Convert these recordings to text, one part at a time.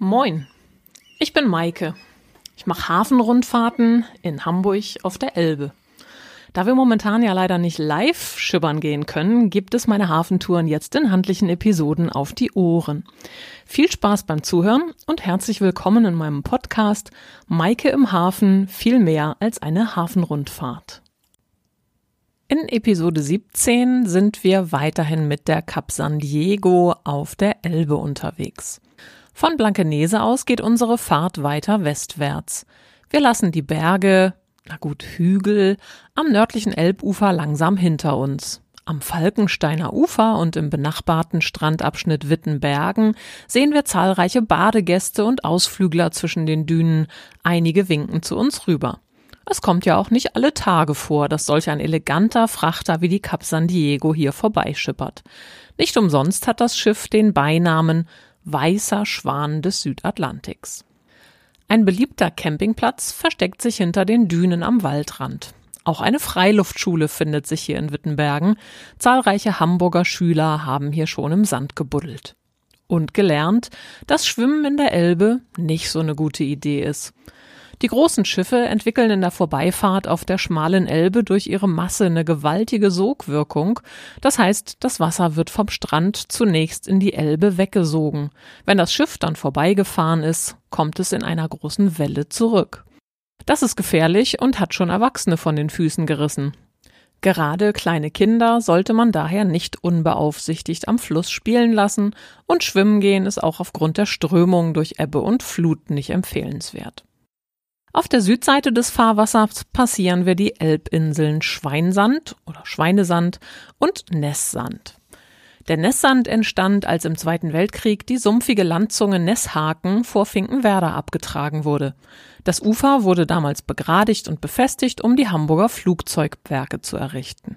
Moin, ich bin Maike. Ich mache Hafenrundfahrten in Hamburg auf der Elbe. Da wir momentan ja leider nicht live schippern gehen können, gibt es meine Hafentouren jetzt in handlichen Episoden auf die Ohren. Viel Spaß beim Zuhören und herzlich willkommen in meinem Podcast Maike im Hafen viel mehr als eine Hafenrundfahrt. In Episode 17 sind wir weiterhin mit der Cap San Diego auf der Elbe unterwegs. Von Blankenese aus geht unsere Fahrt weiter westwärts. Wir lassen die Berge, na gut, Hügel, am nördlichen Elbufer langsam hinter uns. Am Falkensteiner Ufer und im benachbarten Strandabschnitt Wittenbergen sehen wir zahlreiche Badegäste und Ausflügler zwischen den Dünen. Einige winken zu uns rüber. Es kommt ja auch nicht alle Tage vor, dass solch ein eleganter Frachter wie die Cap San Diego hier vorbeischippert. Nicht umsonst hat das Schiff den Beinamen Weißer Schwan des Südatlantiks. Ein beliebter Campingplatz versteckt sich hinter den Dünen am Waldrand. Auch eine Freiluftschule findet sich hier in Wittenbergen. Zahlreiche Hamburger Schüler haben hier schon im Sand gebuddelt. Und gelernt, dass Schwimmen in der Elbe nicht so eine gute Idee ist. Die großen Schiffe entwickeln in der Vorbeifahrt auf der schmalen Elbe durch ihre Masse eine gewaltige Sogwirkung. Das heißt, das Wasser wird vom Strand zunächst in die Elbe weggesogen. Wenn das Schiff dann vorbeigefahren ist, kommt es in einer großen Welle zurück. Das ist gefährlich und hat schon Erwachsene von den Füßen gerissen. Gerade kleine Kinder sollte man daher nicht unbeaufsichtigt am Fluss spielen lassen und schwimmen gehen ist auch aufgrund der Strömung durch Ebbe und Flut nicht empfehlenswert. Auf der Südseite des Fahrwassers passieren wir die Elbinseln Schweinsand oder Schweinesand und Nesssand. Der Nesssand entstand, als im Zweiten Weltkrieg die sumpfige Landzunge Nesshaken vor Finkenwerder abgetragen wurde. Das Ufer wurde damals begradigt und befestigt, um die Hamburger Flugzeugwerke zu errichten.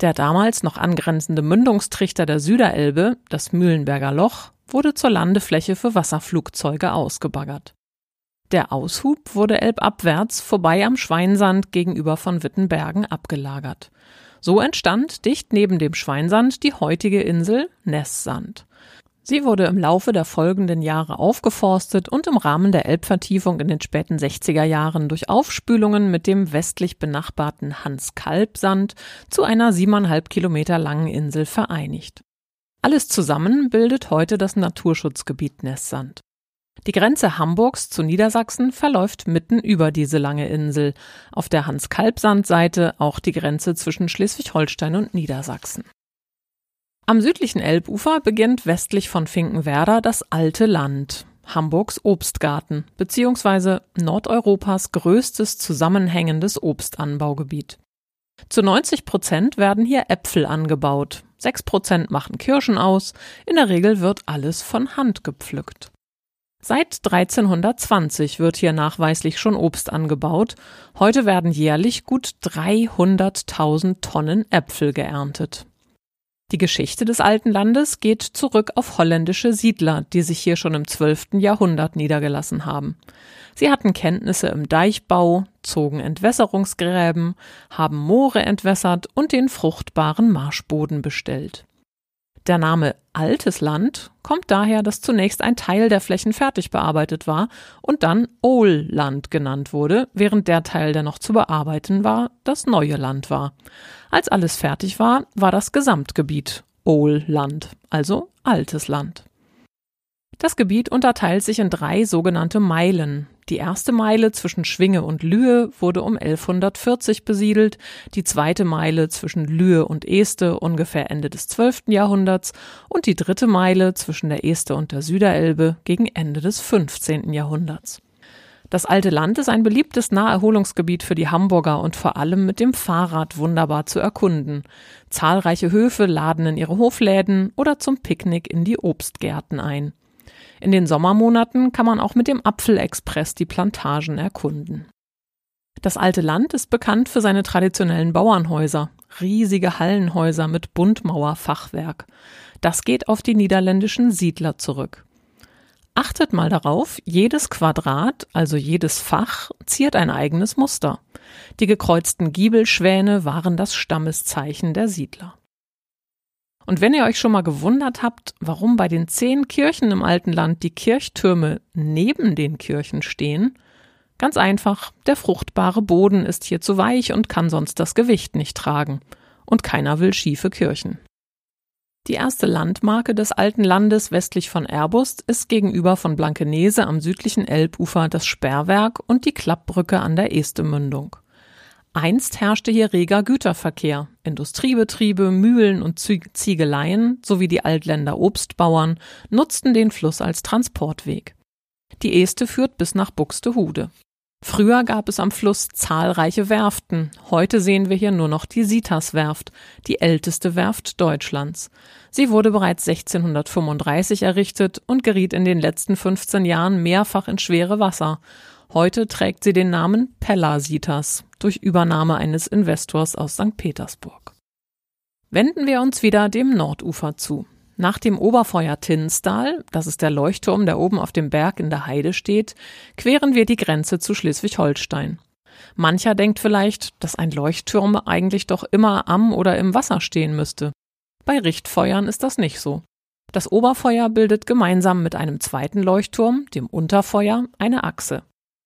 Der damals noch angrenzende Mündungstrichter der Süderelbe, das Mühlenberger Loch, wurde zur Landefläche für Wasserflugzeuge ausgebaggert. Der Aushub wurde elbabwärts vorbei am Schweinsand gegenüber von Wittenbergen abgelagert. So entstand dicht neben dem Schweinsand die heutige Insel Nesssand. Sie wurde im Laufe der folgenden Jahre aufgeforstet und im Rahmen der Elbvertiefung in den späten 60er Jahren durch Aufspülungen mit dem westlich benachbarten Hans-Kalb-Sand zu einer siebeneinhalb Kilometer langen Insel vereinigt. Alles zusammen bildet heute das Naturschutzgebiet Nesssand. Die Grenze Hamburgs zu Niedersachsen verläuft mitten über diese lange Insel, auf der Hans-Kalb-Sand-Seite auch die Grenze zwischen Schleswig-Holstein und Niedersachsen. Am südlichen Elbufer beginnt westlich von Finkenwerder das alte Land, Hamburgs Obstgarten, beziehungsweise Nordeuropas größtes zusammenhängendes Obstanbaugebiet. Zu 90 Prozent werden hier Äpfel angebaut, 6 Prozent machen Kirschen aus, in der Regel wird alles von Hand gepflückt. Seit 1320 wird hier nachweislich schon Obst angebaut. Heute werden jährlich gut 300.000 Tonnen Äpfel geerntet. Die Geschichte des alten Landes geht zurück auf holländische Siedler, die sich hier schon im 12. Jahrhundert niedergelassen haben. Sie hatten Kenntnisse im Deichbau, zogen Entwässerungsgräben, haben Moore entwässert und den fruchtbaren Marschboden bestellt. Der Name Altes Land kommt daher, dass zunächst ein Teil der Flächen fertig bearbeitet war und dann Ohl-Land genannt wurde, während der Teil, der noch zu bearbeiten war, das neue Land war. Als alles fertig war, war das Gesamtgebiet Ohl-Land, also Altes Land. Das Gebiet unterteilt sich in drei sogenannte Meilen, die erste Meile zwischen Schwinge und Lühe wurde um 1140 besiedelt, die zweite Meile zwischen Lühe und Este ungefähr Ende des 12. Jahrhunderts und die dritte Meile zwischen der Este und der Süderelbe gegen Ende des 15. Jahrhunderts. Das alte Land ist ein beliebtes Naherholungsgebiet für die Hamburger und vor allem mit dem Fahrrad wunderbar zu erkunden. Zahlreiche Höfe laden in ihre Hofläden oder zum Picknick in die Obstgärten ein. In den Sommermonaten kann man auch mit dem Apfelexpress die Plantagen erkunden. Das alte Land ist bekannt für seine traditionellen Bauernhäuser, riesige Hallenhäuser mit Buntmauerfachwerk. Das geht auf die niederländischen Siedler zurück. Achtet mal darauf, jedes Quadrat, also jedes Fach, ziert ein eigenes Muster. Die gekreuzten Giebelschwäne waren das Stammeszeichen der Siedler. Und wenn ihr euch schon mal gewundert habt, warum bei den zehn Kirchen im alten Land die Kirchtürme neben den Kirchen stehen, ganz einfach, der fruchtbare Boden ist hier zu weich und kann sonst das Gewicht nicht tragen. Und keiner will schiefe Kirchen. Die erste Landmarke des alten Landes westlich von Erbust ist gegenüber von Blankenese am südlichen Elbufer das Sperrwerk und die Klappbrücke an der Estemündung. Einst herrschte hier reger Güterverkehr. Industriebetriebe, Mühlen und Ziegeleien sowie die Altländer Obstbauern nutzten den Fluss als Transportweg. Die Este führt bis nach Buxtehude. Früher gab es am Fluss zahlreiche Werften. Heute sehen wir hier nur noch die Sitas-Werft, die älteste Werft Deutschlands. Sie wurde bereits 1635 errichtet und geriet in den letzten 15 Jahren mehrfach in schwere Wasser. Heute trägt sie den Namen Pellasitas durch Übernahme eines Investors aus St. Petersburg. Wenden wir uns wieder dem Nordufer zu. Nach dem Oberfeuer Tinsdal, das ist der Leuchtturm, der oben auf dem Berg in der Heide steht, queren wir die Grenze zu Schleswig-Holstein. Mancher denkt vielleicht, dass ein Leuchtturm eigentlich doch immer am oder im Wasser stehen müsste. Bei Richtfeuern ist das nicht so. Das Oberfeuer bildet gemeinsam mit einem zweiten Leuchtturm, dem Unterfeuer, eine Achse.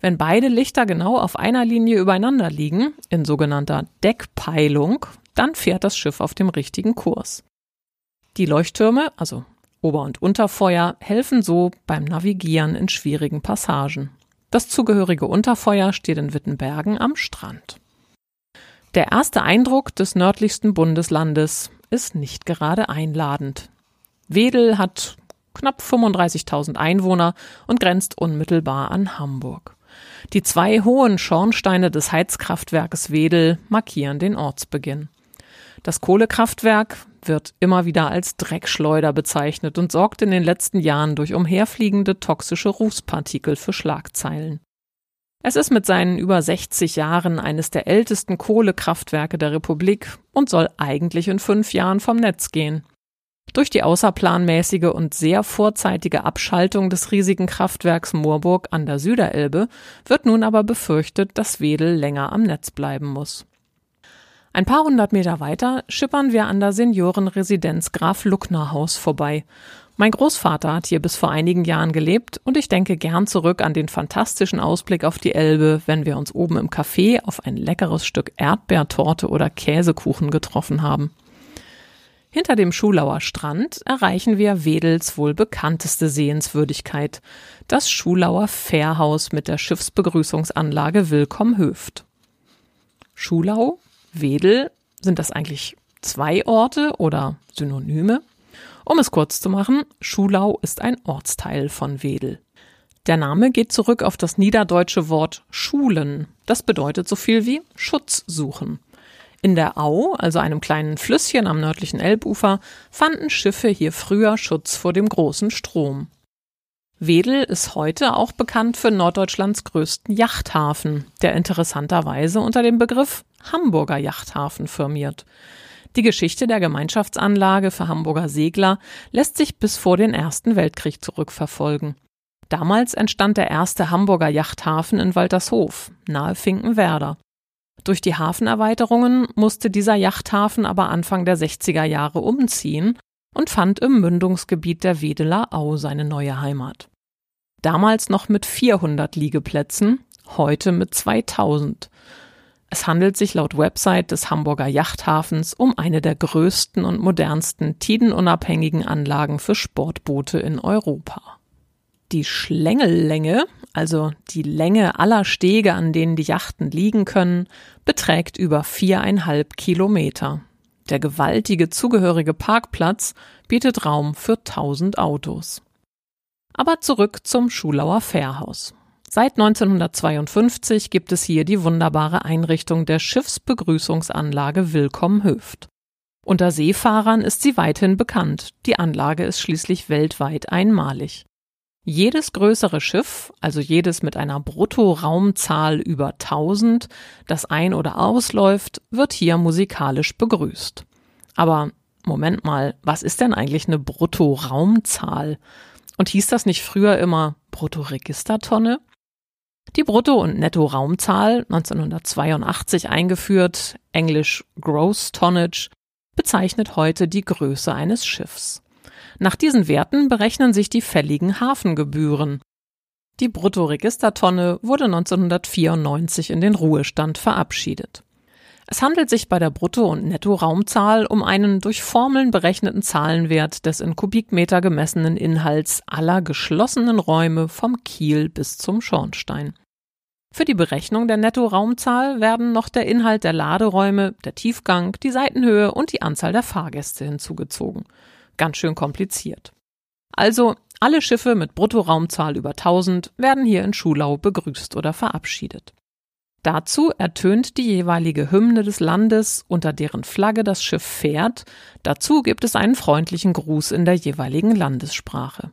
Wenn beide Lichter genau auf einer Linie übereinander liegen, in sogenannter Deckpeilung, dann fährt das Schiff auf dem richtigen Kurs. Die Leuchttürme, also Ober- und Unterfeuer, helfen so beim Navigieren in schwierigen Passagen. Das zugehörige Unterfeuer steht in Wittenbergen am Strand. Der erste Eindruck des nördlichsten Bundeslandes ist nicht gerade einladend. Wedel hat knapp 35.000 Einwohner und grenzt unmittelbar an Hamburg. Die zwei hohen Schornsteine des Heizkraftwerkes Wedel markieren den Ortsbeginn. Das Kohlekraftwerk wird immer wieder als Dreckschleuder bezeichnet und sorgt in den letzten Jahren durch umherfliegende toxische Rußpartikel für Schlagzeilen. Es ist mit seinen über 60 Jahren eines der ältesten Kohlekraftwerke der Republik und soll eigentlich in fünf Jahren vom Netz gehen. Durch die außerplanmäßige und sehr vorzeitige Abschaltung des riesigen Kraftwerks Moorburg an der Süderelbe wird nun aber befürchtet, dass Wedel länger am Netz bleiben muss. Ein paar hundert Meter weiter schippern wir an der Seniorenresidenz Graf Luckner Haus vorbei. Mein Großvater hat hier bis vor einigen Jahren gelebt und ich denke gern zurück an den fantastischen Ausblick auf die Elbe, wenn wir uns oben im Café auf ein leckeres Stück Erdbeertorte oder Käsekuchen getroffen haben. Hinter dem Schulauer Strand erreichen wir Wedels wohl bekannteste Sehenswürdigkeit, das Schulauer Fährhaus mit der Schiffsbegrüßungsanlage Willkomm Höft. Schulau, Wedel, sind das eigentlich zwei Orte oder Synonyme? Um es kurz zu machen, Schulau ist ein Ortsteil von Wedel. Der Name geht zurück auf das niederdeutsche Wort Schulen. Das bedeutet so viel wie Schutz suchen. In der Au, also einem kleinen Flüsschen am nördlichen Elbufer, fanden Schiffe hier früher Schutz vor dem großen Strom. Wedel ist heute auch bekannt für Norddeutschlands größten Yachthafen, der interessanterweise unter dem Begriff Hamburger Yachthafen firmiert. Die Geschichte der Gemeinschaftsanlage für Hamburger Segler lässt sich bis vor den Ersten Weltkrieg zurückverfolgen. Damals entstand der erste Hamburger Yachthafen in Waltershof, nahe Finkenwerder. Durch die Hafenerweiterungen musste dieser Yachthafen aber Anfang der 60er Jahre umziehen und fand im Mündungsgebiet der Wedeler Au seine neue Heimat. Damals noch mit 400 Liegeplätzen, heute mit 2000. Es handelt sich laut Website des Hamburger Yachthafens um eine der größten und modernsten tidenunabhängigen Anlagen für Sportboote in Europa. Die Schlängellänge, also die Länge aller Stege, an denen die Yachten liegen können, beträgt über viereinhalb Kilometer. Der gewaltige zugehörige Parkplatz bietet Raum für tausend Autos. Aber zurück zum Schulauer Fährhaus. Seit 1952 gibt es hier die wunderbare Einrichtung der Schiffsbegrüßungsanlage Willkomm Höft. Unter Seefahrern ist sie weithin bekannt. Die Anlage ist schließlich weltweit einmalig. Jedes größere Schiff, also jedes mit einer Bruttoraumzahl über 1000, das ein- oder ausläuft, wird hier musikalisch begrüßt. Aber Moment mal, was ist denn eigentlich eine Bruttoraumzahl? Und hieß das nicht früher immer Bruttoregistertonne? Die Brutto- und Nettoraumzahl, 1982 eingeführt, englisch Gross Tonnage, bezeichnet heute die Größe eines Schiffs. Nach diesen Werten berechnen sich die fälligen Hafengebühren. Die Bruttoregistertonne wurde 1994 in den Ruhestand verabschiedet. Es handelt sich bei der Brutto- und Nettoraumzahl um einen durch Formeln berechneten Zahlenwert des in Kubikmeter gemessenen Inhalts aller geschlossenen Räume vom Kiel bis zum Schornstein. Für die Berechnung der Nettoraumzahl werden noch der Inhalt der Laderäume, der Tiefgang, die Seitenhöhe und die Anzahl der Fahrgäste hinzugezogen. Ganz schön kompliziert. Also alle Schiffe mit Bruttoraumzahl über 1000 werden hier in Schulau begrüßt oder verabschiedet. Dazu ertönt die jeweilige Hymne des Landes, unter deren Flagge das Schiff fährt. Dazu gibt es einen freundlichen Gruß in der jeweiligen Landessprache.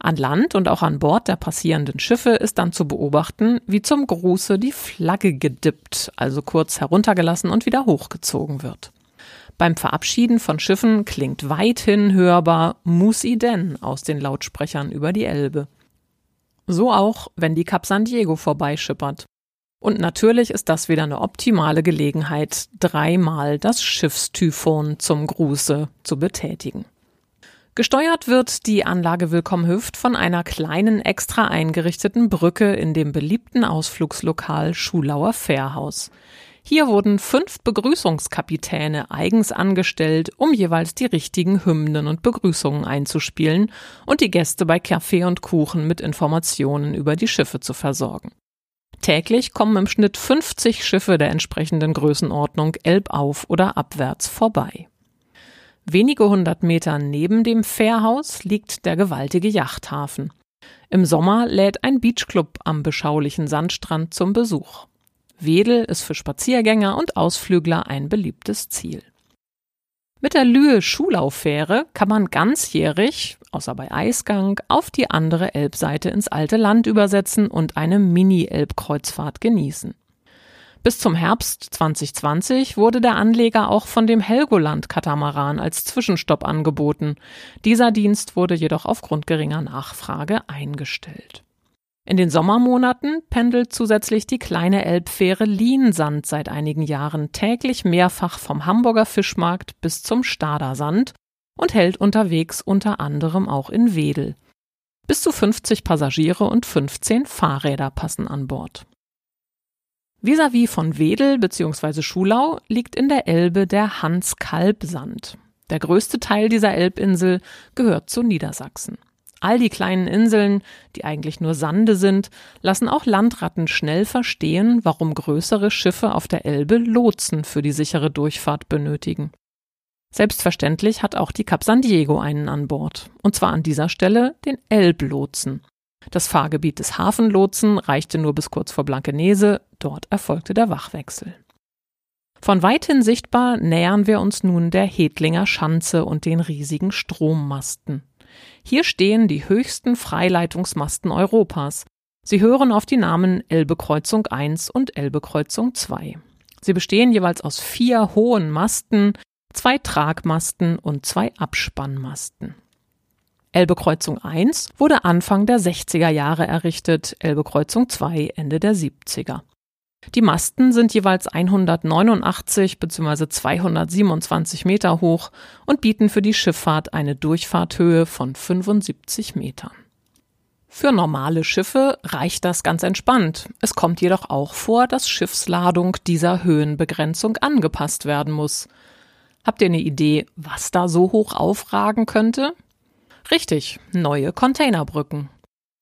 An Land und auch an Bord der passierenden Schiffe ist dann zu beobachten, wie zum Gruße die Flagge gedippt, also kurz heruntergelassen und wieder hochgezogen wird. Beim Verabschieden von Schiffen klingt weithin hörbar Musi denn aus den Lautsprechern über die Elbe. So auch, wenn die Cap San Diego vorbeischippert. Und natürlich ist das wieder eine optimale Gelegenheit, dreimal das Schiffstyphon zum Gruße zu betätigen. Gesteuert wird die Anlage Willkommen Hüft von einer kleinen extra eingerichteten Brücke in dem beliebten Ausflugslokal Schulauer Fährhaus. Hier wurden fünf Begrüßungskapitäne eigens angestellt, um jeweils die richtigen Hymnen und Begrüßungen einzuspielen und die Gäste bei Kaffee und Kuchen mit Informationen über die Schiffe zu versorgen. Täglich kommen im Schnitt 50 Schiffe der entsprechenden Größenordnung elbauf oder abwärts vorbei. Wenige hundert Meter neben dem Fährhaus liegt der gewaltige Yachthafen. Im Sommer lädt ein Beachclub am beschaulichen Sandstrand zum Besuch. Wedel ist für Spaziergänger und Ausflügler ein beliebtes Ziel. Mit der Lühe Schulaufähre kann man ganzjährig, außer bei Eisgang, auf die andere Elbseite ins alte Land übersetzen und eine Mini-Elbkreuzfahrt genießen. Bis zum Herbst 2020 wurde der Anleger auch von dem Helgoland-Katamaran als Zwischenstopp angeboten. Dieser Dienst wurde jedoch aufgrund geringer Nachfrage eingestellt. In den Sommermonaten pendelt zusätzlich die kleine Elbfähre Liensand seit einigen Jahren täglich mehrfach vom Hamburger Fischmarkt bis zum Stadersand und hält unterwegs unter anderem auch in Wedel. Bis zu 50 Passagiere und 15 Fahrräder passen an Bord. Vis-à-vis von Wedel bzw. Schulau liegt in der Elbe der Hans-Kalb-Sand. Der größte Teil dieser Elbinsel gehört zu Niedersachsen. All die kleinen Inseln, die eigentlich nur Sande sind, lassen auch Landratten schnell verstehen, warum größere Schiffe auf der Elbe Lotsen für die sichere Durchfahrt benötigen. Selbstverständlich hat auch die Cap San Diego einen an Bord, und zwar an dieser Stelle den Elblotsen. Das Fahrgebiet des Hafenlotsen reichte nur bis kurz vor Blankenese, dort erfolgte der Wachwechsel. Von weithin sichtbar nähern wir uns nun der Hedlinger Schanze und den riesigen Strommasten. Hier stehen die höchsten Freileitungsmasten Europas. Sie hören auf die Namen Elbekreuzung 1 und Elbekreuzung 2. Sie bestehen jeweils aus vier hohen Masten, zwei Tragmasten und zwei Abspannmasten. Elbekreuzung 1 wurde Anfang der 60er Jahre errichtet, Elbekreuzung 2 Ende der 70er. Die Masten sind jeweils 189 bzw. 227 Meter hoch und bieten für die Schifffahrt eine Durchfahrthöhe von 75 Metern. Für normale Schiffe reicht das ganz entspannt. Es kommt jedoch auch vor, dass Schiffsladung dieser Höhenbegrenzung angepasst werden muss. Habt ihr eine Idee, was da so hoch aufragen könnte? Richtig, neue Containerbrücken.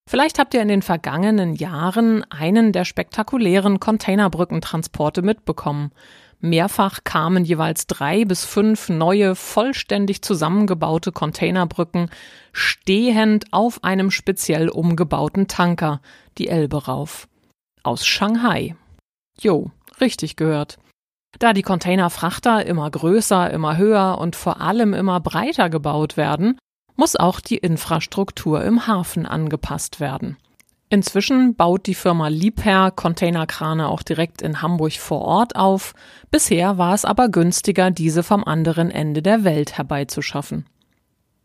Vielleicht habt ihr in den vergangenen Jahren einen der spektakulären Containerbrückentransporte mitbekommen. Mehrfach kamen jeweils drei bis fünf neue, vollständig zusammengebaute Containerbrücken stehend auf einem speziell umgebauten Tanker, die Elbe rauf. Aus Shanghai. Jo, richtig gehört. Da die Containerfrachter immer größer, immer höher und vor allem immer breiter gebaut werden, muss auch die Infrastruktur im Hafen angepasst werden. Inzwischen baut die Firma Liebherr Containerkrane auch direkt in Hamburg vor Ort auf. Bisher war es aber günstiger, diese vom anderen Ende der Welt herbeizuschaffen.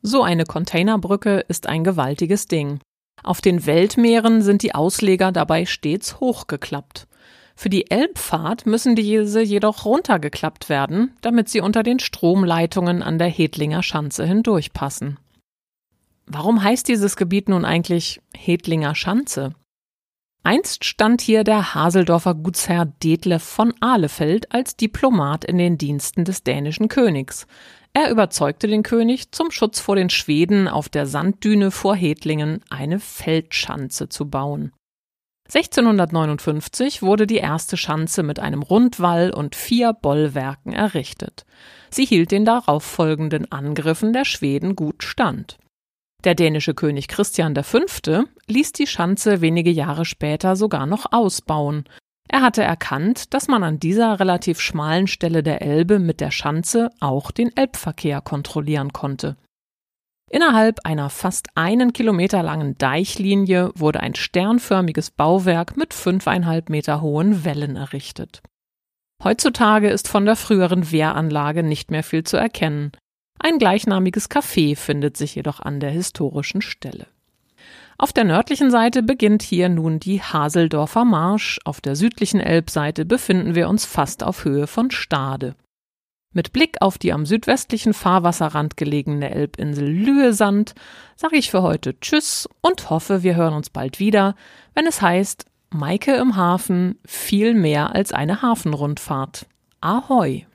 So eine Containerbrücke ist ein gewaltiges Ding. Auf den Weltmeeren sind die Ausleger dabei stets hochgeklappt. Für die Elbfahrt müssen diese jedoch runtergeklappt werden, damit sie unter den Stromleitungen an der Hedlinger Schanze hindurchpassen. Warum heißt dieses Gebiet nun eigentlich Hedlinger Schanze? Einst stand hier der Haseldorfer Gutsherr Detlef von Ahlefeld als Diplomat in den Diensten des dänischen Königs. Er überzeugte den König, zum Schutz vor den Schweden auf der Sanddüne vor Hedlingen eine Feldschanze zu bauen. 1659 wurde die erste Schanze mit einem Rundwall und vier Bollwerken errichtet. Sie hielt den darauffolgenden Angriffen der Schweden gut stand. Der dänische König Christian V. ließ die Schanze wenige Jahre später sogar noch ausbauen. Er hatte erkannt, dass man an dieser relativ schmalen Stelle der Elbe mit der Schanze auch den Elbverkehr kontrollieren konnte. Innerhalb einer fast einen Kilometer langen Deichlinie wurde ein sternförmiges Bauwerk mit fünfeinhalb Meter hohen Wellen errichtet. Heutzutage ist von der früheren Wehranlage nicht mehr viel zu erkennen. Ein gleichnamiges Café findet sich jedoch an der historischen Stelle. Auf der nördlichen Seite beginnt hier nun die Haseldorfer Marsch, auf der südlichen Elbseite befinden wir uns fast auf Höhe von Stade. Mit Blick auf die am südwestlichen Fahrwasserrand gelegene Elbinsel Lüesand sage ich für heute Tschüss und hoffe, wir hören uns bald wieder, wenn es heißt Maike im Hafen viel mehr als eine Hafenrundfahrt. Ahoi!